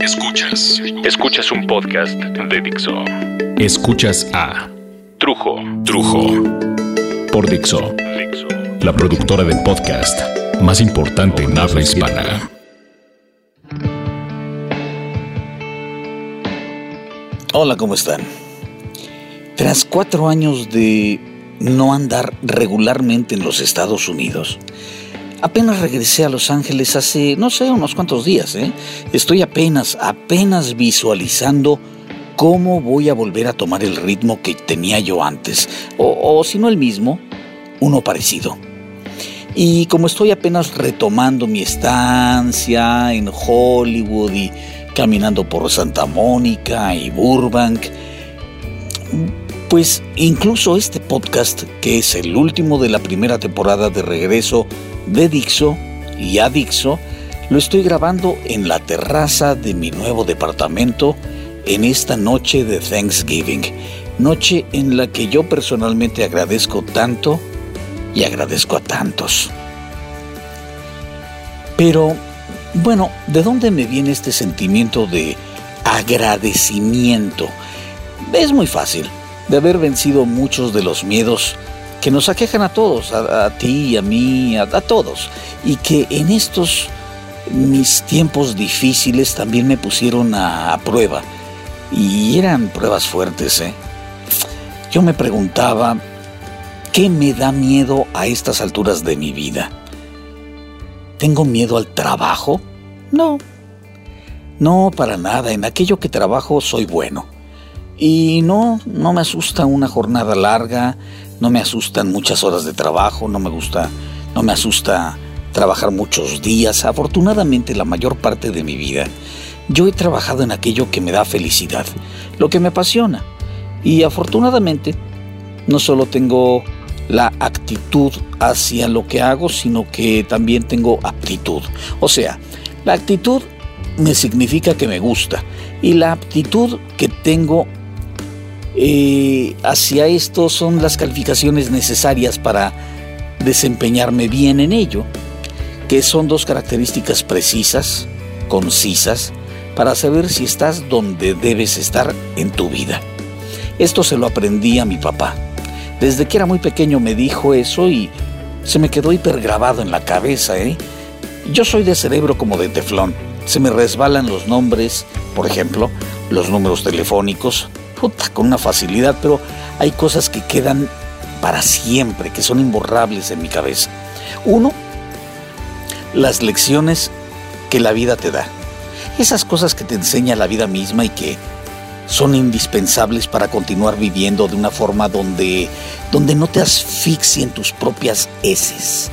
Escuchas. Escuchas un podcast de Dixo. Escuchas a Trujo. Trujo. Por Dixo. La productora del podcast más importante en habla hispana. Hola, ¿cómo están? Tras cuatro años de no andar regularmente en los Estados Unidos, Apenas regresé a Los Ángeles hace, no sé, unos cuantos días. ¿eh? Estoy apenas, apenas visualizando cómo voy a volver a tomar el ritmo que tenía yo antes. O, o si no el mismo, uno parecido. Y como estoy apenas retomando mi estancia en Hollywood y caminando por Santa Mónica y Burbank, pues incluso este podcast, que es el último de la primera temporada de regreso de Dixo y a Dixo, lo estoy grabando en la terraza de mi nuevo departamento en esta noche de Thanksgiving, noche en la que yo personalmente agradezco tanto y agradezco a tantos. Pero, bueno, ¿de dónde me viene este sentimiento de agradecimiento? Es muy fácil, de haber vencido muchos de los miedos que nos aquejan a todos, a, ti, a mí, a, todos, y que en estos mis tiempos difíciles también me pusieron a, prueba, y eran pruebas fuertes. ¿eh? Yo me preguntaba, ¿qué me da miedo a estas alturas de mi vida? ¿Tengo miedo al trabajo? No, no, para nada. En aquello que trabajo soy bueno. Y no, no me asusta una jornada larga, no me asustan muchas horas de trabajo, no me gusta, no me asusta trabajar muchos días. Afortunadamente la mayor parte de mi vida yo he trabajado en aquello que me da felicidad, lo que me apasiona. Y afortunadamente no solo tengo la actitud hacia lo que hago, sino que también tengo aptitud. O sea, la actitud me significa que me gusta y la aptitud que tengo eh, hacia esto son las calificaciones necesarias para desempeñarme bien en ello, que son dos características precisas, concisas, para saber si estás donde debes estar en tu vida. Esto se lo aprendí a mi papá. Desde que era muy pequeño me dijo eso y se me quedó hipergrabado en la cabeza. ¿eh? Yo soy de cerebro como de teflón. Se me resbalan los nombres, por ejemplo, los números telefónicos, con una facilidad, pero hay cosas que quedan para siempre, que son imborrables en mi cabeza. Uno, las lecciones que la vida te da. Esas cosas que te enseña la vida misma y que son indispensables para continuar viviendo de una forma donde, donde no te asfixien tus propias heces,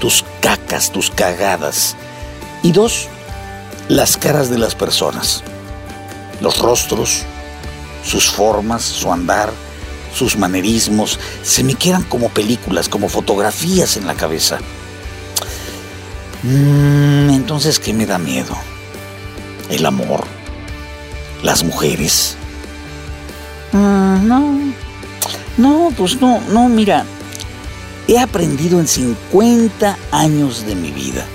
tus cacas, tus cagadas. Y dos, las caras de las personas, los rostros, sus formas, su andar, sus manerismos, se me quedan como películas, como fotografías en la cabeza. Mm, entonces, ¿qué me da miedo? El amor, las mujeres. Mm, no, no, pues no, no, mira, he aprendido en 50 años de mi vida.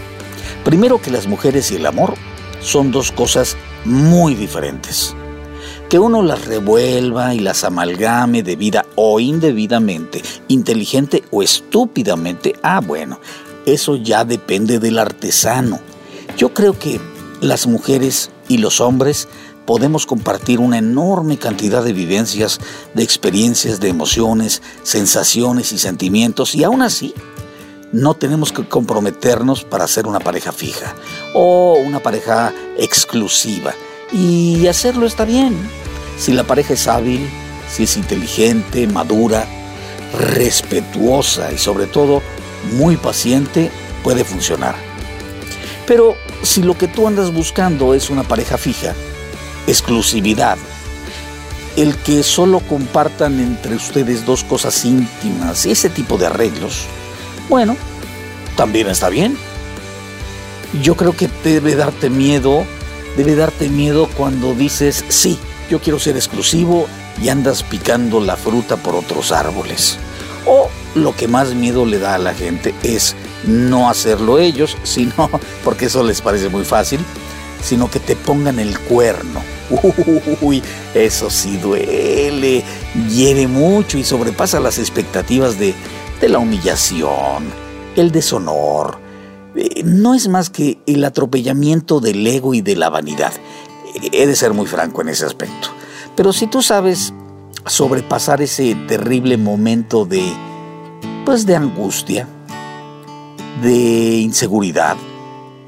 Primero que las mujeres y el amor son dos cosas muy diferentes que uno las revuelva y las amalgame debida o indebidamente, inteligente o estúpidamente, ah, bueno, eso ya depende del artesano. Yo creo que las mujeres y los hombres podemos compartir una enorme cantidad de vivencias, de experiencias, de emociones, sensaciones y sentimientos, y aún así no tenemos que comprometernos para ser una pareja fija o una pareja exclusiva. Y hacerlo está bien. Si la pareja es hábil, si es inteligente, madura, respetuosa y sobre todo muy paciente, puede funcionar. Pero si lo que tú andas buscando es una pareja fija, exclusividad, el que solo compartan entre ustedes dos cosas íntimas, ese tipo de arreglos, bueno, también está bien. Yo creo que debe darte miedo, debe darte miedo cuando dices sí, yo quiero ser exclusivo y andas picando la fruta por otros árboles. O lo que más miedo le da a la gente es no hacerlo ellos, sino, porque eso les parece muy fácil, sino que te pongan el cuerno. Uy, eso sí duele, hiere mucho y sobrepasa las expectativas de, de la humillación, el deshonor. Eh, no es más que el atropellamiento del ego y de la vanidad. He de ser muy franco en ese aspecto. Pero si tú sabes sobrepasar ese terrible momento de, pues, de angustia, de inseguridad,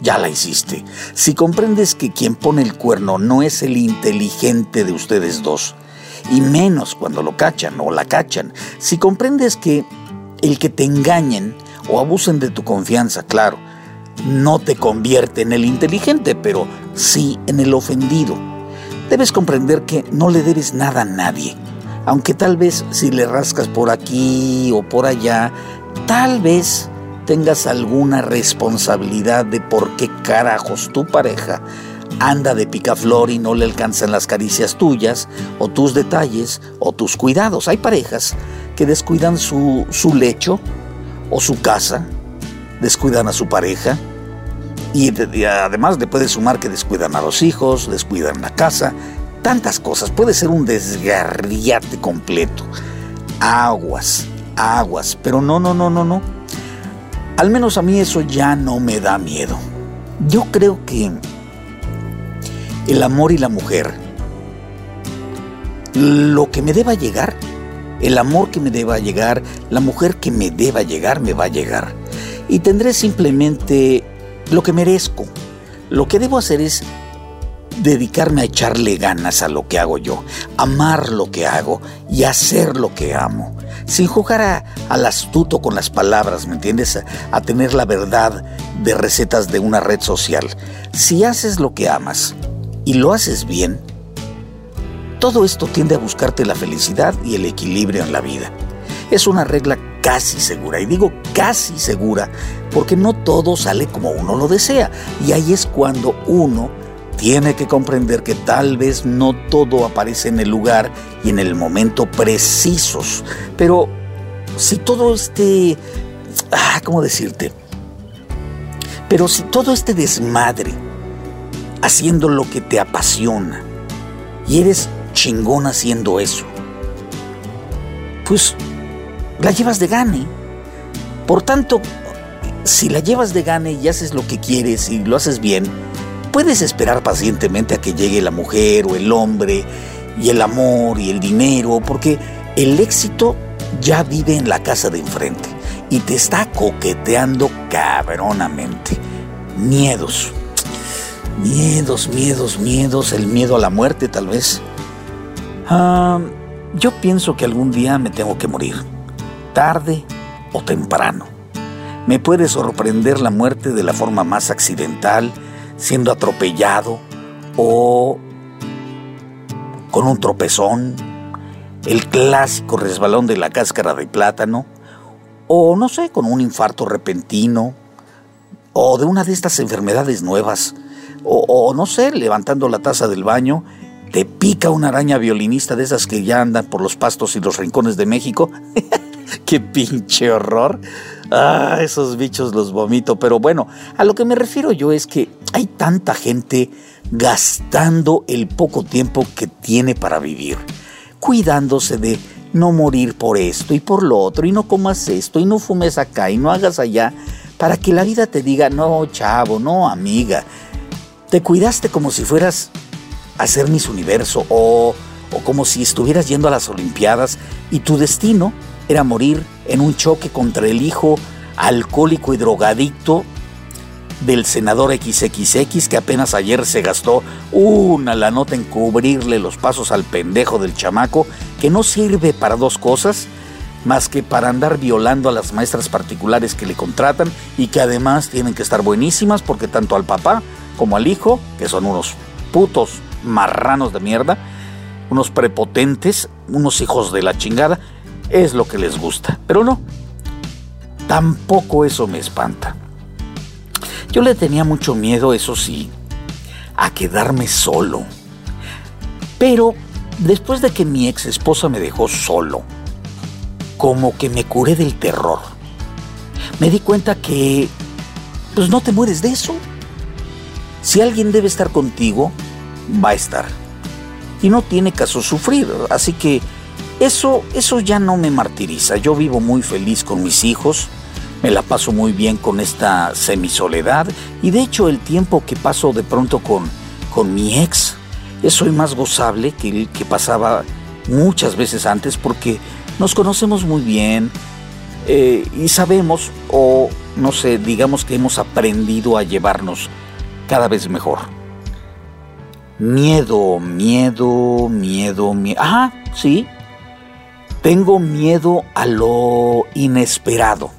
ya la hiciste. Si comprendes que quien pone el cuerno no es el inteligente de ustedes dos, y menos cuando lo cachan o la cachan, si comprendes que el que te engañen o abusen de tu confianza, claro, no te convierte en el inteligente, pero sí en el ofendido. Debes comprender que no le debes nada a nadie, aunque tal vez si le rascas por aquí o por allá, tal vez tengas alguna responsabilidad de por qué carajos tu pareja anda de picaflor y no le alcanzan las caricias tuyas, o tus detalles, o tus cuidados. Hay parejas que descuidan su, su lecho o su casa, descuidan a su pareja, y, además le puedes sumar que descuidan a los hijos, descuidan la casa, tantas cosas. Puede ser un desgarriate completo. Aguas, aguas, pero no, no, no, no, no. Al menos a mí eso ya no me da miedo. Yo creo que el amor y la mujer, lo que me deba llegar, el amor que me deba llegar, la mujer que me deba llegar, me va a llegar. Y tendré simplemente lo que merezco. Lo que debo hacer es dedicarme a echarle ganas a lo que hago yo, amar lo que hago y hacer lo que amo, sin jugar al astuto con las palabras, ¿me entiendes? A, tener la verdad de recetas de una red social. Si haces lo que amas y lo haces bien, todo esto tiende a buscarte la felicidad y el equilibrio en la vida. Es una regla casi segura, y digo casi segura porque no todo sale como uno lo desea, y ahí es cuando uno tiene que comprender que tal vez no todo aparece en el lugar y en el momento precisos. Pero si todo este... Ah, ¿Cómo decirte? Pero si todo este desmadre, haciendo lo que te apasiona, y eres chingón haciendo eso, pues la llevas de gane. Por tanto, si la llevas de gane y haces lo que quieres y lo haces bien, puedes esperar pacientemente a que llegue la mujer o el hombre y el amor y el dinero, porque el éxito ya vive en la casa de enfrente y te está coqueteando cabronamente. Miedos. Miedos, miedos, miedos, el miedo a la muerte tal vez. Ah, yo pienso que algún día me tengo que morir, tarde o temprano. Me puede sorprender la muerte de la forma más accidental, siendo atropellado o con un tropezón, el clásico resbalón de la cáscara de plátano, o no sé, con un infarto repentino, o de una de estas enfermedades nuevas, o, o no sé, levantando la taza del baño, te pica una araña violinista de esas que ya andan por los pastos y los rincones de México. ¡Qué pinche horror! Ah, esos bichos los vomito. Pero bueno, a lo que me refiero yo es que hay tanta gente gastando el poco tiempo que tiene para vivir, cuidándose de no morir por esto y por lo otro, y no comas esto, y no fumes acá, y no hagas allá, para que la vida te diga, no, chavo, no, amiga, te cuidaste como si fueras a ser Miss Universo o, o como si estuvieras yendo a las Olimpiadas y tu destino era morir en un choque contra el hijo alcohólico y drogadicto del senador XXX que apenas ayer se gastó una la nota en cubrirle los pasos al pendejo del chamaco que no sirve para dos cosas más que para andar violando a las maestras particulares que le contratan y que además tienen que estar buenísimas porque tanto al papá como al hijo, que son unos putos marranos de mierda, unos prepotentes, unos hijos de la chingada, es lo que les gusta. Pero no, tampoco eso me espanta. Yo le tenía mucho miedo, eso sí, a quedarme solo. Pero después de que mi ex esposa me dejó solo, como que me curé del terror. Me di cuenta que, pues no te mueres de eso. Si alguien debe estar contigo, va a estar. Y no tiene caso sufrir. Así que eso, eso ya no me martiriza. Yo vivo muy feliz con mis hijos. Me la paso muy bien con esta semisoledad. Y de hecho el tiempo que paso de pronto con, con mi ex es hoy más gozable que el que pasaba muchas veces antes porque nos conocemos muy bien eh, y sabemos o no sé, digamos que hemos aprendido a llevarnos cada vez mejor. Miedo, miedo, miedo, miedo. Ajá, sí. Tengo miedo a lo inesperado.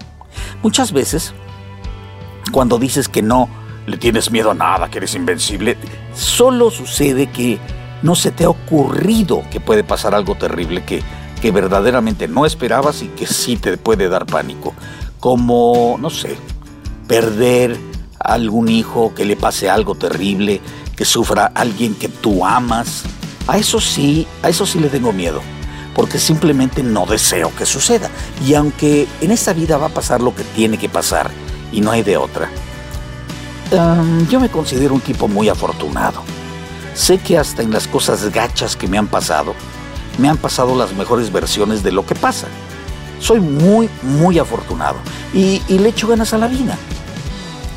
Muchas veces, cuando dices que no le tienes miedo a nada, que eres invencible, solo sucede que no se te ha ocurrido que puede pasar algo terrible que, que verdaderamente no esperabas y que sí te puede dar pánico. Como, no sé, perder a algún hijo, que le pase algo terrible, que sufra alguien que tú amas. A eso sí, a eso sí le tengo miedo, porque simplemente no deseo que suceda. Y aunque en esta vida va a pasar lo que tiene que pasar y no hay de otra, yo me considero un tipo muy afortunado. Sé que hasta en las cosas gachas que me han pasado, me han pasado las mejores versiones de lo que pasa. Soy muy, muy afortunado y, y le echo ganas a la vida.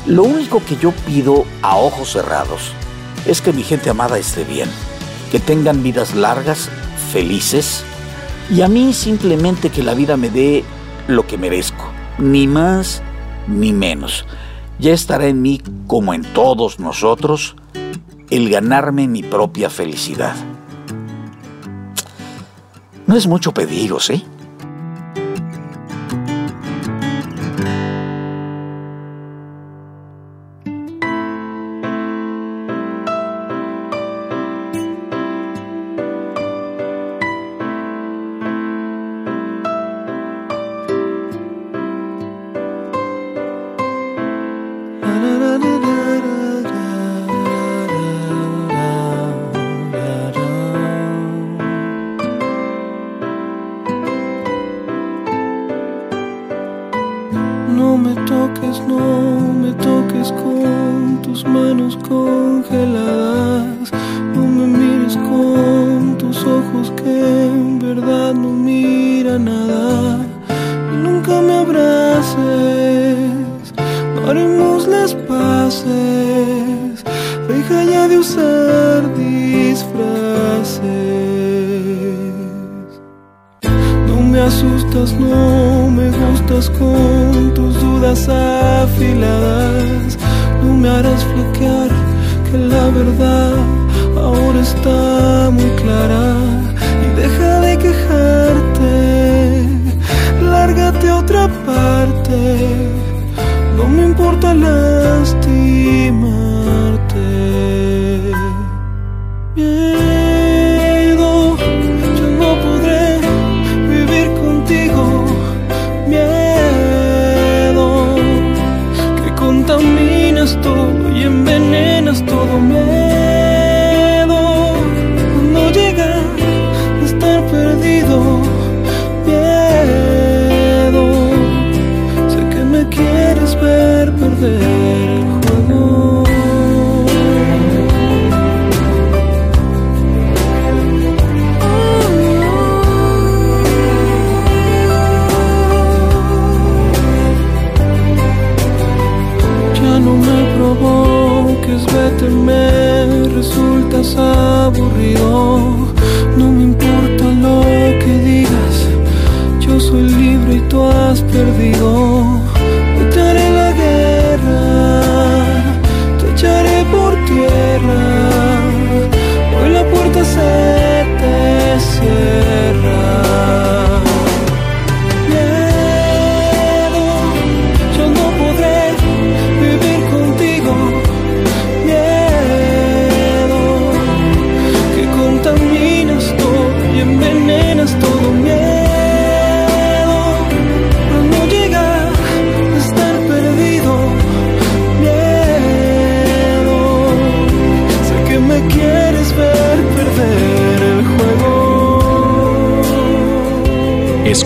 Lo único que yo pido a ojos cerrados es que mi gente amada esté bien, que tengan vidas largas, felices, y a mí simplemente que la vida me dé lo que merezco, ni más ni menos. Ya estará en mí, como en todos nosotros, el ganarme mi propia felicidad. No es mucho pediros, ¿eh?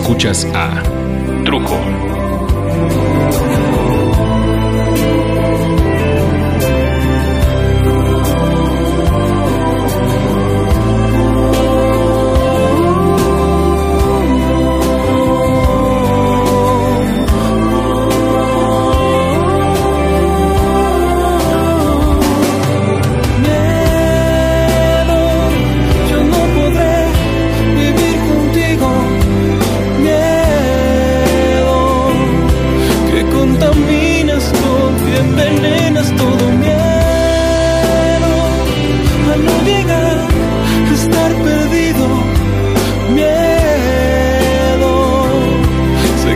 Escuchas a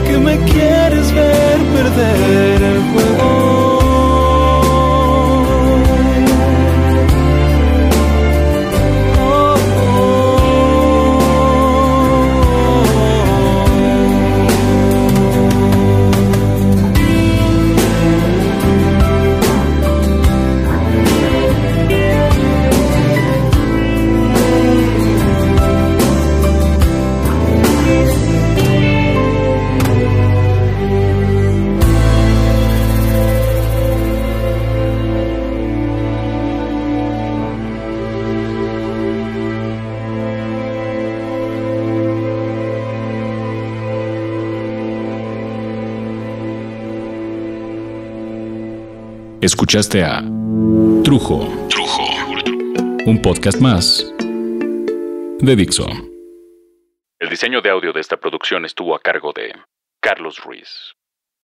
que me quieres ver perder. Escuchaste a Trujo. Trujo. Un podcast más de Dixo. El diseño de audio de esta producción estuvo a cargo de Carlos Ruiz.